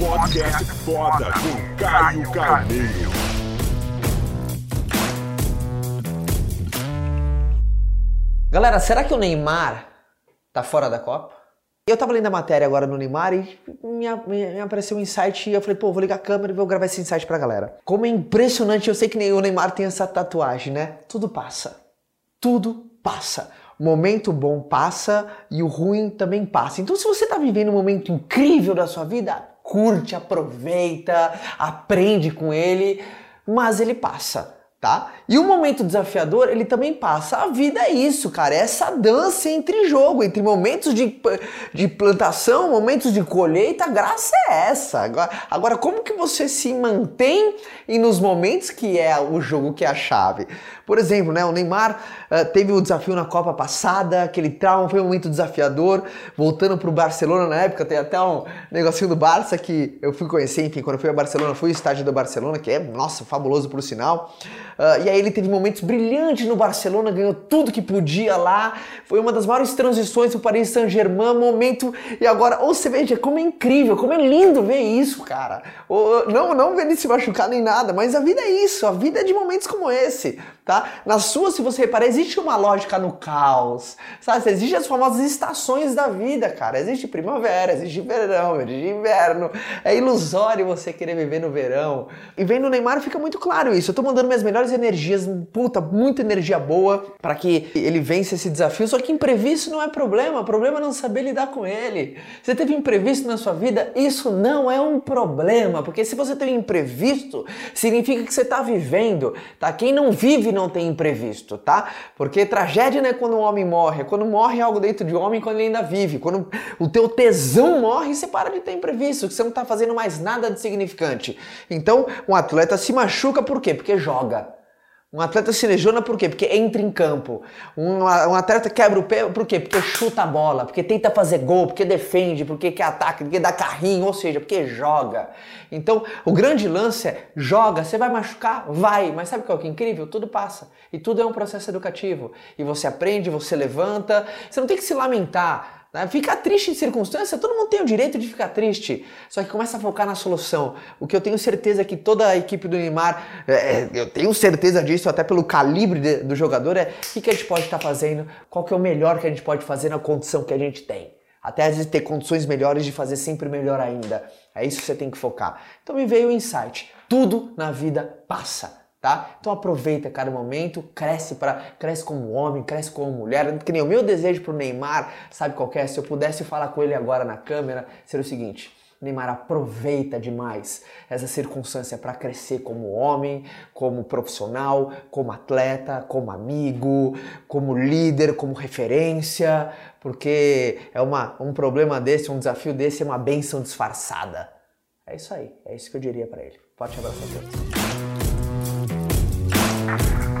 Podcast foda com Caio Carneiro. Galera, será que o Neymar tá fora da Copa? Eu tava lendo a matéria agora no Neymar e me, me, me apareceu um insight e eu falei, pô, vou ligar a câmera e vou gravar esse insight pra galera. Como é impressionante, eu sei que o Neymar tem essa tatuagem, né? Tudo passa. Tudo passa. Momento bom passa e o ruim também passa. Então, se você tá vivendo um momento incrível da sua vida, curte, aproveita, aprende com ele, mas ele passa tá? E o momento desafiador, ele também passa. A vida é isso, cara, é essa dança entre jogo, entre momentos de, de plantação, momentos de colheita, a graça é essa. Agora, agora, como que você se mantém e nos momentos que é o jogo que é a chave? Por exemplo, né, o Neymar uh, teve o desafio na Copa passada, aquele trauma foi um momento desafiador, voltando pro Barcelona na época, tem até um negocinho do Barça que eu fui conhecer, enfim, quando eu fui a Barcelona, fui ao estádio do Barcelona, que é, nossa, fabuloso por sinal. Uh, e aí ele teve momentos brilhantes no Barcelona, ganhou tudo que podia lá. Foi uma das maiores transições do Paris Saint-Germain, momento. E agora, ou você veja como é incrível, como é lindo ver isso, cara. Não, não ver ele se machucar nem nada, mas a vida é isso, a vida é de momentos como esse, tá? Na sua, se você reparar, existe uma lógica no caos, sabe? Existem as famosas estações da vida, cara. Existe primavera, existe verão, existe inverno. É ilusório você querer viver no verão. E vendo o Neymar fica muito claro isso. Eu tô mandando minhas melhores energias, puta, muita energia boa para que ele vença esse desafio. Só que imprevisto não é problema, o problema é não saber lidar com ele. Você teve imprevisto na sua vida, isso não é um problema, porque se você tem imprevisto, significa que você tá vivendo, tá? Quem não vive não tem imprevisto, tá? Porque tragédia não é quando um homem morre, é quando morre algo dentro de um homem quando ele ainda vive. Quando o teu tesão morre, você para de ter imprevisto, que você não tá fazendo mais nada de significante. Então, um atleta se machuca por quê? Porque joga. Um atleta se lesiona por quê? Porque entra em campo. Um, um, atleta quebra o pé por quê? Porque chuta a bola, porque tenta fazer gol, porque defende, porque quer ataque, porque dá carrinho, ou seja, porque joga. Então, o grande lance é joga, você vai machucar? Vai, mas sabe qual que é incrível? Tudo passa. E tudo é um processo educativo. E você aprende, você levanta, você não tem que se lamentar. Né? Ficar triste em circunstância, todo mundo tem o direito de ficar triste. Só que começa a focar na solução. O que eu tenho certeza que toda a equipe do Neymar, é, é eu tenho certeza disso, até pelo calibre de, do jogador, é o que, que a gente pode estar tá fazendo, qual que é o melhor que a gente pode fazer na condição que a gente tem. Até às vezes ter condições melhores de fazer sempre melhor ainda. É isso que você tem que focar. Então me veio o insight. Tudo na vida passa tá? Então aproveita cada momento, cresce para cresce como homem, cresce como mulher. Que nem o meu desejo pro Neymar, sabe qual é? Se eu pudesse falar com ele agora na câmera, seria o seguinte: Neymar aproveita demais essa circunstância para crescer como homem, como profissional, como atleta, como amigo, como líder, como referência, porque é uma, um problema desse, um desafio desse é uma benção disfarçada. É isso aí, é isso que eu diria para ele. Forte abraço a todos.